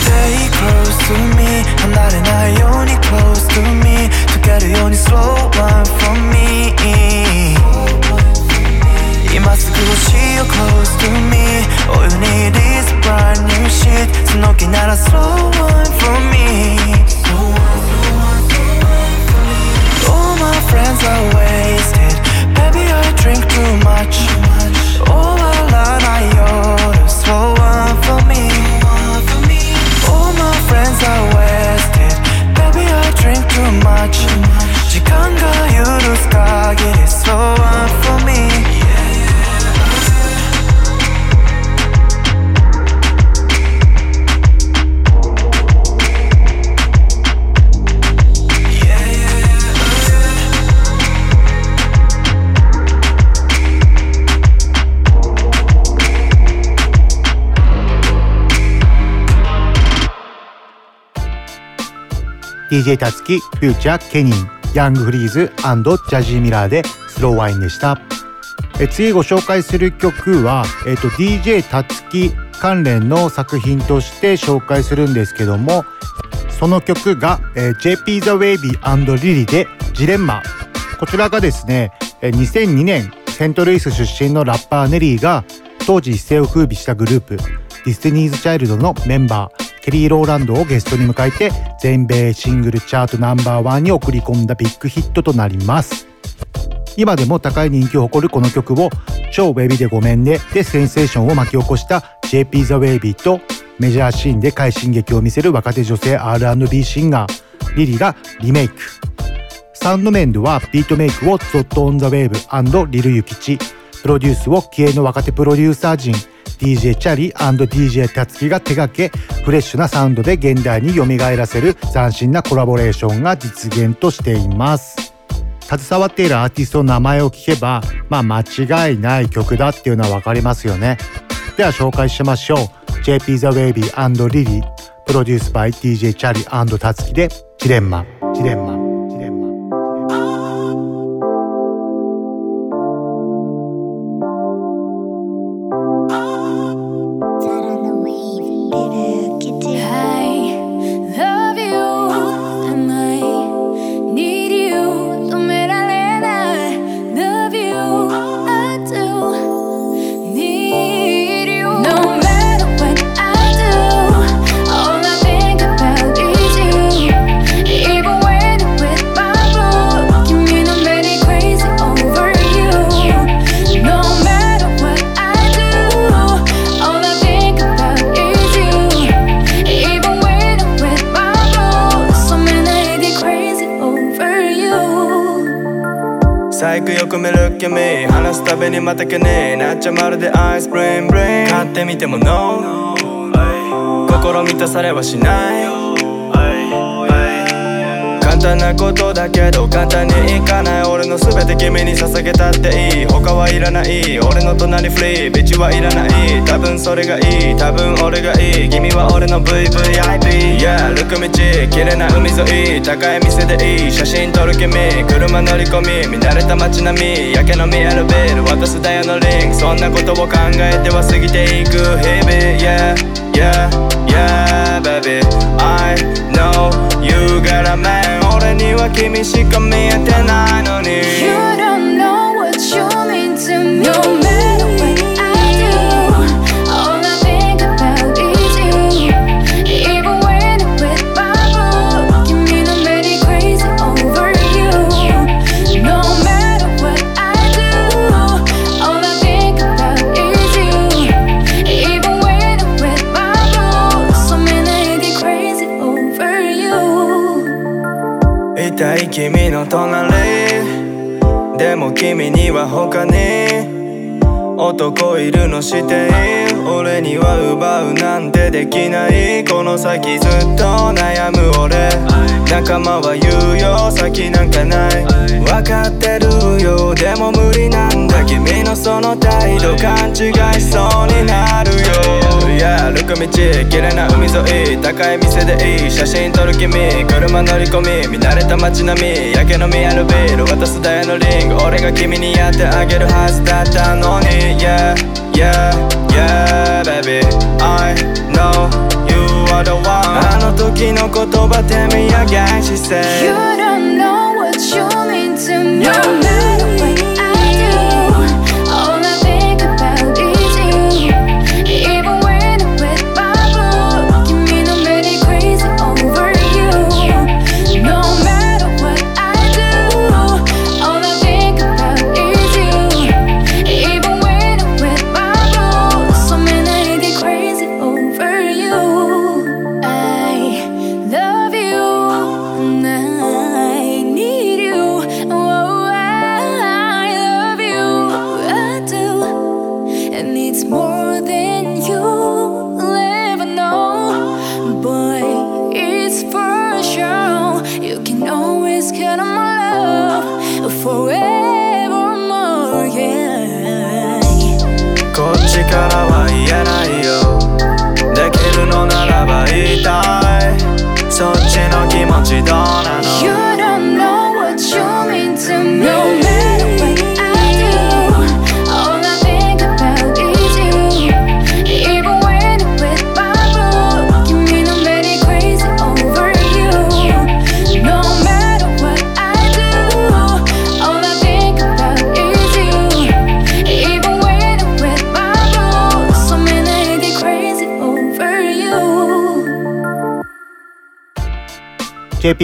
Stay close to me 離れないように close to me 溶けるように slow wine for me 今すぐ欲しいよ close to me All you need is brand new shit その気なら slow wine for me friends are wasted. Baby, I drink too much. Oh All alone, I order Slow one for me. All my friends are wasted. Baby, I drink too much. 시간 가유로 가게 Slow one for me. DJ たつき、フューチャー、ケニン、ヤングフリーズジャジーミラーでスローワインでした。え次ご紹介する曲は、えっと DJ たつき関連の作品として紹介するんですけども、その曲が、えー JP The Wavy リリでジレンマ。こちらがですね、え2002年セントルイス出身のラッパーネリーが当時一世を風靡したグループデデスティニーズ・チャイルドのメンバーケリー・ローランドをゲストに迎えて全米シングルチャートナンバーワンに送り込んだビッグヒットとなります。今でも高い人気を誇るこの曲を超 WAVY でごめんねでセンセーションを巻き起こした JP ザ・ウェイビーとメジャーシーンで快進撃を見せる若手女性 R&B シンガーリリがリメイク。サウンド面ではビートメイクを ZOT on the WAVE、Lil'Yukichi。プロデュースを気鋭の若手プロデューサー陣 DJ チャリ &DJ タツキが手掛けフレッシュなサウンドで現代に蘇らせる斬新なコラボレーションが実現としています。携わっているアーティストの名前を聞けばまあ間違いない曲だっていうのは分かりますよね。では紹介しましょう。JP The Wavy リリープロデュース by DJ チャリタツキでジレンマ。ジレンマ。君話すたびにまたけね。なっちゃまるでアイスブレインブレイン買ってみても NO 心満たされはしない。簡単なことだけど簡単にいかない。俺の全て君に捧げたっていい。他はいらない。俺の隣フリー。ビッチはいらない。多分それがいい。多分俺がいい。君は俺の VVIP Yeah ルク道綺麗な海沿い。高い店でいい。写真撮る君車乗り込み。見慣れた街並み。焼けの見えるビル渡すダイヤのリンクそんなことを考えては過ぎていく日々 Yeah Yeah Yeah baby I know you got a man 俺には君しか見えてないのに You don't know what you mean to me の隣でも君には他に男いるの知っている？俺には奪うなんてできない。この先ずっと悩む俺。仲間は言うよ先なんかない。分かってるよでも無理なんだ。君のその態度勘違いしそうになるよ。Yeah 歩く道綺麗な海沿い高い店でいい写真撮る君車乗り込み見慣れた街並み焼けの見えるビール渡すダイヤのリング俺が君にやってあげるはずだったのに。Yeah Yeah Yeah baby. I know you are the one の時の言葉 Tell me again she said You don't know what you mean to me. No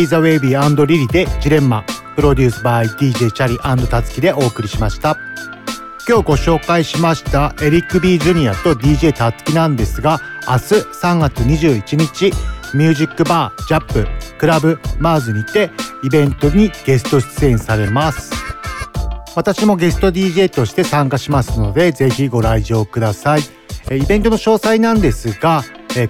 JP ザ・ウェイビーリリでジレンマ。プロデュースバイ DJ チャリタツキでお送りしました。今日ご紹介しましたエリック・ビー・ジュニアと DJ タツキなんですが明日3月21日ミュージックバージャップクラブマーズにてイベントにゲスト出演されます。私もゲスト DJ として参加しますのでぜひご来場ください。イベントの詳細なんですが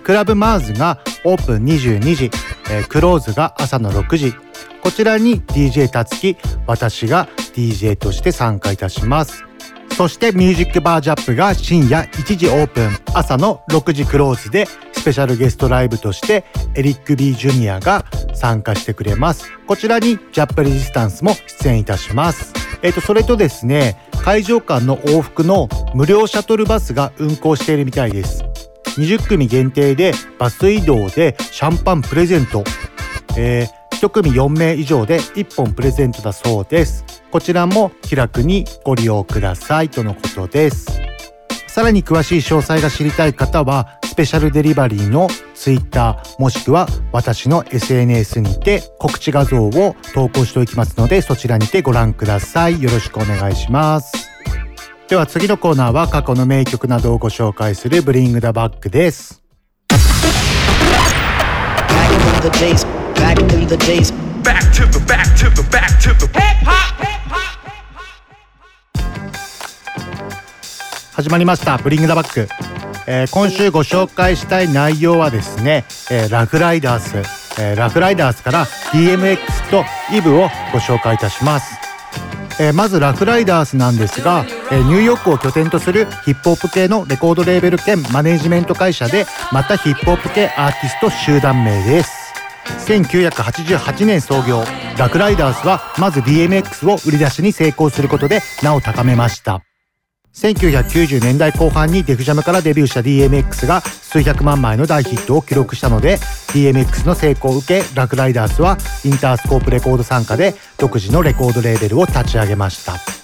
クラブマーズがオープン22時。えクローズが朝の6時。こちらに DJ たつき私が DJ として参加いたします。そしてミュージックバージャップが深夜1時オープン。朝の6時クローズでスペシャルゲストライブとしてエリック・ビー・ジュニアが参加してくれます。こちらにジャップレジスタンスも出演いたします。えっ、とそれとですね会場間の往復の無料シャトルバスが運行しているみたいです。20組限定でバス移動でシャンパンプレゼント、えー1組4名以上で1本プレゼントだそうです。こちらも気楽にご利用くださいとのことです。さらに詳しい詳細が知りたい方はスペシャルデリバリーの Twitter もしくは私の SNS にて告知画像を投稿しておきますのでそちらにてご覧ください。よろしくお願いします。では次のコーナーは過去の名曲などをご紹介するブリングダバックです。始まりましたブリングダバック、えー、今週ご紹介したい内容はですね、えー、ラフライダース、えー、ラフライダースから DMX とイブをご紹介いたします。えーまずラフライダースなんですが、えーニューヨークを拠点とするヒップホップ系のレコードレーベル兼マネージメント会社でまたヒップホップ系アーティスト集団名です。1988年創業。ラフライダースはまず DMX を売り出しに成功することで名を高めました。1990年代後半にデフジャムからデビューした DMX が数百万枚の大ヒットを記録したので DMX の成功を受けラフライダースはインタースコープレコード傘下で独自のレコードレーベルを立ち上げました。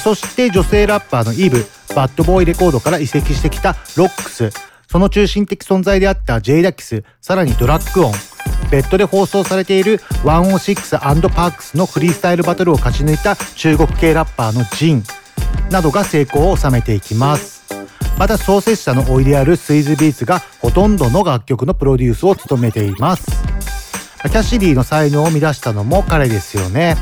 そして女性ラッパーのイブバッドボーイレコードから移籍してきたロックスその中心的存在であったジェイダキスさらにドラッグオンベッドで放送されている106パークスのフリースタイルバトルを勝ち抜いた中国系ラッパーのジン。などが成功を収めていきます。また創設者のおいであるスイズビーツがほとんどの楽曲のプロデュースを務めています。キャシリーの才能を生み出したのも彼ですよね。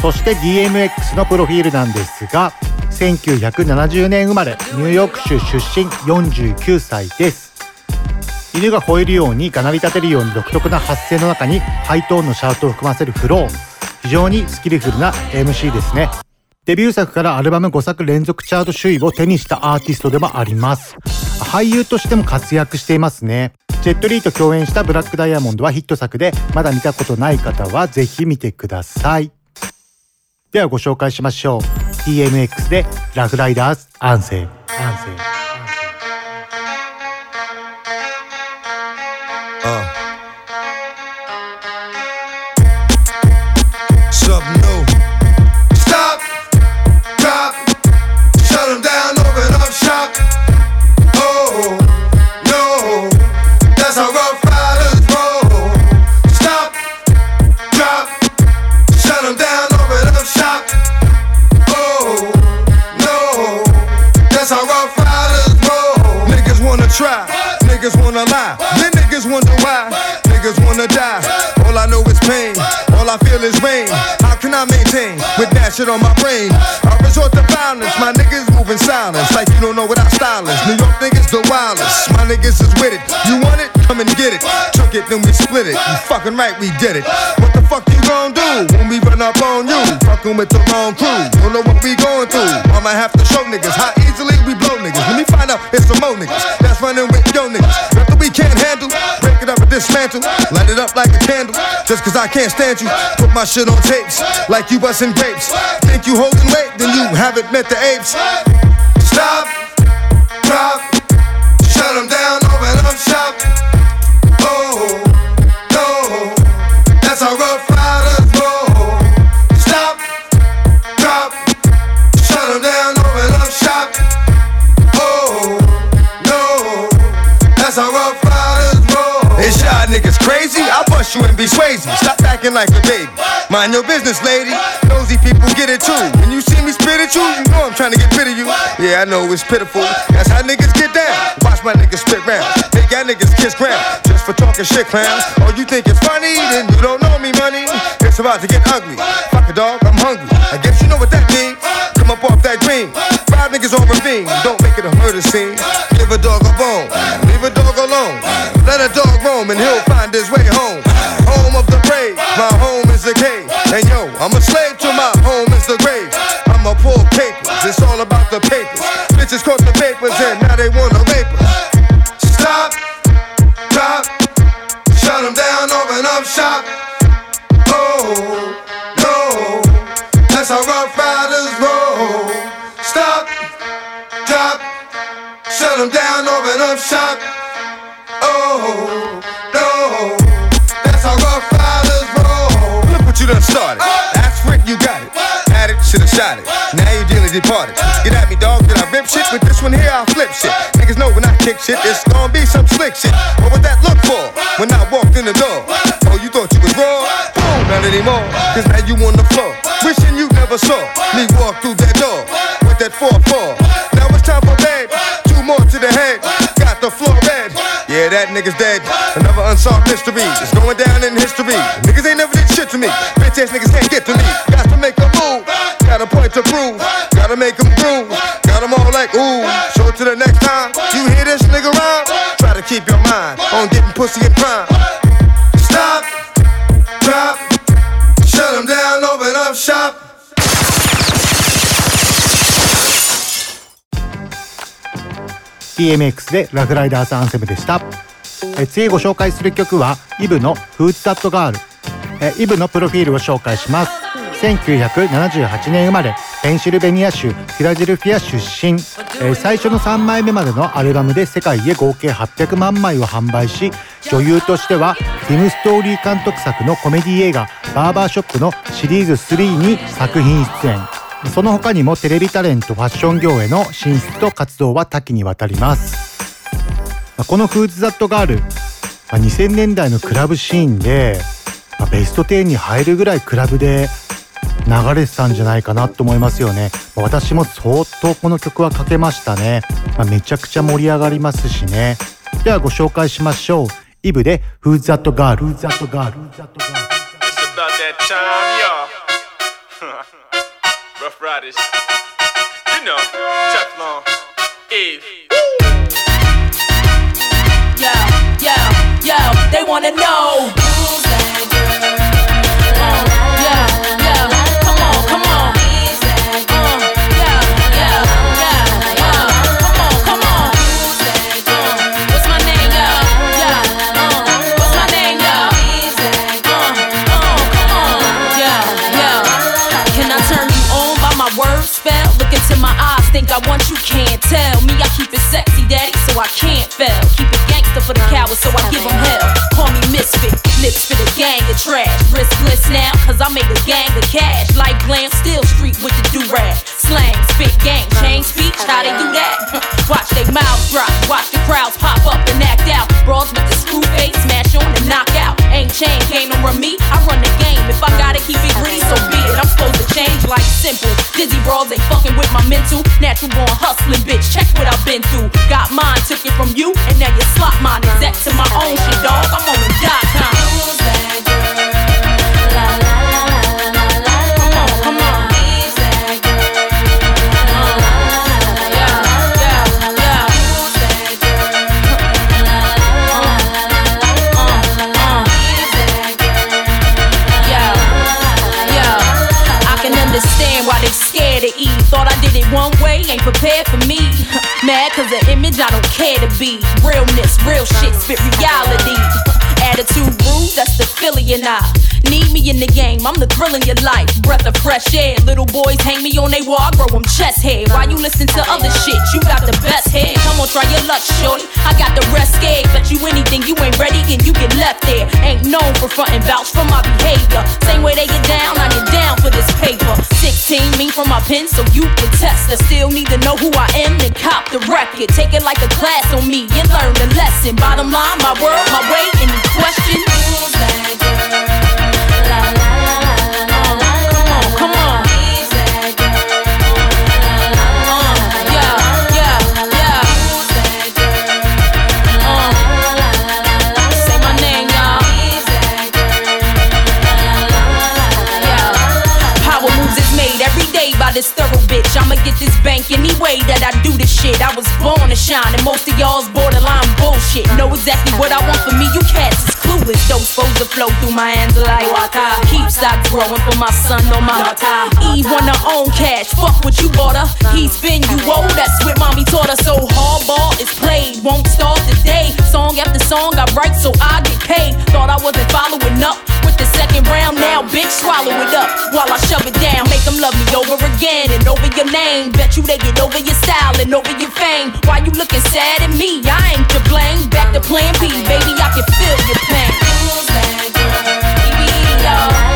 そして DMX のプロフィールなんですが1970年生まれニューヨーク州出身49歳です。犬が吠えるようにがなり立てるように独特な発声の中にハイトーンのシャウトを含ませるフロー。非常にスキルフルな MC ですね。デビュー作からアルバム5作連続チャート首位を手にしたアーティストでもあります。俳優としても活躍していますね。ジェットリーと共演したブラックダイヤモンドはヒット作でまだ見たことない方はぜひ見てください。ではご紹介しましょう。TMX でラフライダーズ安静。安静。Niggas wanna try, niggas wanna lie, then niggas wonder why. Niggas wanna die. All I know is pain. All I feel is rain. How can I maintain with that shit on my brain? I resort to violence. My niggas moving silence like you don't know what our style is. New York niggas the wildest. My niggas is with it. You want it? Come and get it. Took it, then we split it. You fucking right, we did it. What the fuck you gon' do when we run up on you? Fucking with the wrong crew. Don't know what we going through. I'ma have to show niggas how Light it up like a candle. Just cause I can't stand you. Put my shit on tapes like you busting grapes. Think you holding weight, then you haven't met the apes. Stop, bust you and be swayzy. Stop acting like a baby. Mind your business, lady. Nosy people get it too. When you see me spit at you, you know I'm trying to get rid of you. Yeah, I know it's pitiful. That's how niggas get down. Watch my niggas spit round. Make y'all niggas kiss ground. Just for talking shit, clowns. Oh, you think it's funny? Then you don't know me, money. It's about to get ugly. Fuck a dog, I'm hungry. I guess you know what that means. Come up off that green. Five niggas on ravine. Don't make it a murder scene. Give a dog a bone. Leave a dog alone. Let a dog roam and he'll find his way. Home And yo, I'm a slave to my home is the grave. I'm a pull papers. It's all about the papers. Bitches caught the papers and now they wanna rape us. Stop, drop, shut 'em down, open up shop. Oh, no, that's how rough riders roll. Stop, drop, shut 'em down, open up shop. Oh, done started. That's Rick, you got it. Had it, should've shot it. Now you dearly departed. Get at me, dog. Did I rip shit? With this one here, I'll flip shit. Niggas know when I kick shit, it's gonna be some slick shit. What would that look for when I walked in the door? Oh, you thought you was raw? Oh, not anymore. Cause now you on the floor. Wishing you never saw me walk through that door with that 4-4. Now it's time for babe. Two more to the head. Got the floor. Yeah, that nigga's dead. Another unsolved mystery. It's going down in history. Niggas ain't never did shit to me. Bitch ass niggas can't get to me. Got to make a move. Got a point to prove. Gotta make make 'em prove. Got 'em all like ooh. So to the next time you hear this nigga around, try to keep your mind on getting pussy in prime. Stop, drop, shut 'em down, open up shop.「TMX でラフライダーズアンセムでした。え次ご紹介する曲はイブの「フーツ・ザット・ガール」えイブのプロフィールを紹介します。1978年生まれペンシルベニア州フィラデルフィア出身、え最初の3枚目までのアルバムで世界へ合計800万枚を販売し女優としてはティム・ストーリー監督作のコメディ映画「バーバーショップ」のシリーズ3に作品出演。その他にもテレビタレントファッション業への進出と活動は多岐にわたりますこのフーズ・ザット・ガール、ま2000年代のクラブシーンで、ベスト10に入るぐらいクラブで流れてたんじゃないかなと思いますよね。私も相当この曲はかけましたね。まめちゃくちゃ盛り上がりますしね。ではご紹介しましょう。イブで Who's That Girl? Who's That Girl? It's about that time, y'all. Rough Riders. You know, Teflon, Eve. Yo, yo, yo, they wanna know. I can't fail. Keep it gangster for the cowards, so I give them hell. Call me misfit, lips for the gang of trash. Riskless now, cause I make a gang of cash. Like glam, still street with the do-rag. Slang, spit, gang, change speech, how they do that? [laughs] watch they mouths drop, watch the crowds pop up and act out. Brawls with the screw face, smash on and knock out. Ain't chain, no run me, I run the game. If I gotta keep it gritty, so be it. I'm supposed to change like simple. Dizzy brawls ain't fucking with my mental. Natural born hustling, bitch. Check what I've been through. Mad cause the image I don't care to be. Realness, real shit, spit reality. [laughs] Attitude rude, that's the Philly and I. Need me in the game, I'm the thrill in your life. Breath of fresh air. Little boys hang me on they wall, I grow them chest hair. Why you listen to other shit? You got the best hair. Come on, try your luck, shorty. I got the rest scared. Bet you anything, you ain't ready and you get left there. Ain't known for frontin' vouch for my behavior. Same way they get down, I get down for this paper. 16, me from my pen, so you can test. I still need to know who I am, the record. Take it like a class on me and learn the lesson. Bottom line, my world, my way, any question? I'ma get this bank any way that I do this shit. I was born to shine, and most of y'all's borderline bullshit. Know exactly what I want for me, you cats is clueless. Don't supposed to flow through my hands like water. Keep stock growing for my son or my daughter. Eve wanna own cash, fuck what you bought her. He's been you old, that's what mommy taught her. So hardball is played, won't start today. Song after song I write so I get paid. Thought I wasn't following up with the second round. Now, bitch, swallow it up while I shove it down. Make them love me over again and over your name. Bet you they get over your style and over your fame. Why you looking sad at me? I ain't to blame. Back to plan B, baby, I can feel your pain. Baby, y'all, uh, uh,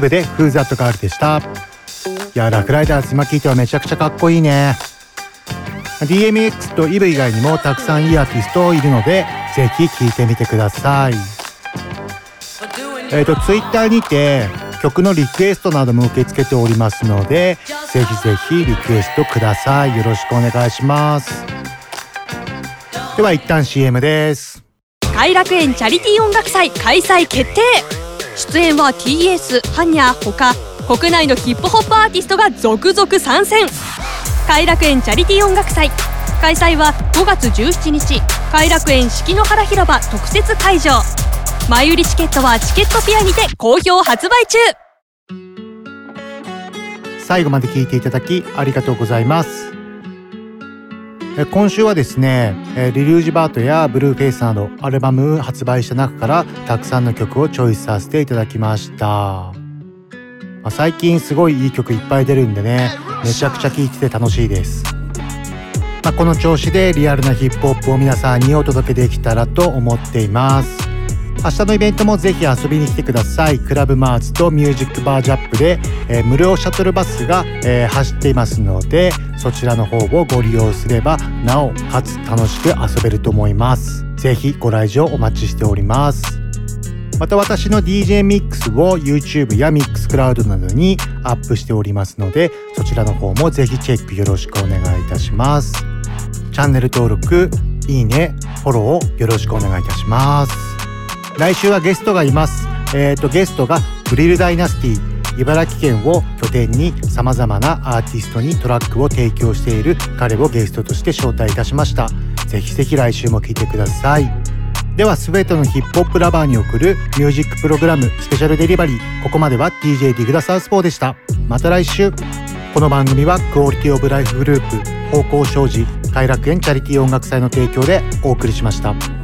ブでフーザットガールでした。いやラフライダーズ今聴いてはめちゃくちゃかっこいいね。DMX とイブ以外にもたくさんいいアーティストいるのでぜひ聴いてみてください。えっ、ー、と Twitter にて曲のリクエストなども受け付けておりますのでぜひぜひリクエストください。よろしくお願いします。では一旦 CM です。偕楽園チャリティー音楽祭開催決定。出演は TS ハニャほか国内のヒップホップアーティストが続々参戦。偕楽園チャリティー音楽祭。開催は5月17日。偕楽園四季の原広場特設会場。前売りチケットはチケットピアにて好評発売中。最後まで聞いていただきありがとうございます。今週はですねリリュージバートやブルーフェイスなどアルバム発売した中からたくさんの曲をチョイスさせていただきました、まあ、最近すごいいい曲いっぱい出るんでねめちゃくちゃ聴いてて楽しいです、まあ、この調子でリアルなヒップホップを皆さんにお届けできたらと思っています。明日のイベントもぜひ遊びに来てください。クラブマーズとミュージックバージャップで、えー、無料シャトルバスが、えー、走っていますのでそちらの方をご利用すればなおかつ楽しく遊べると思います。ぜひご来場お待ちしております。また私の DJ ミックスを YouTube や Mixcloud などにアップしておりますのでそちらの方もぜひチェックよろしくお願いいたします。チャンネル登録いいねフォローをよろしくお願いいたします。来週はゲストがいます。えっ、ー、と、ゲストがブリルダイナスティ茨城県を拠点に様々なアーティストにトラックを提供している彼をゲストとして招待いたしました。ぜひぜひ来週も聴いてください。では全てのヒップホップラバーに送るミュージックプログラムスペシャルデリバリーここまでは DJ ディグダサウスポーでしたまた来週この番組はクオリティオブライフグループ方向障子快楽園チャリティー音楽祭の提供でお送りしました。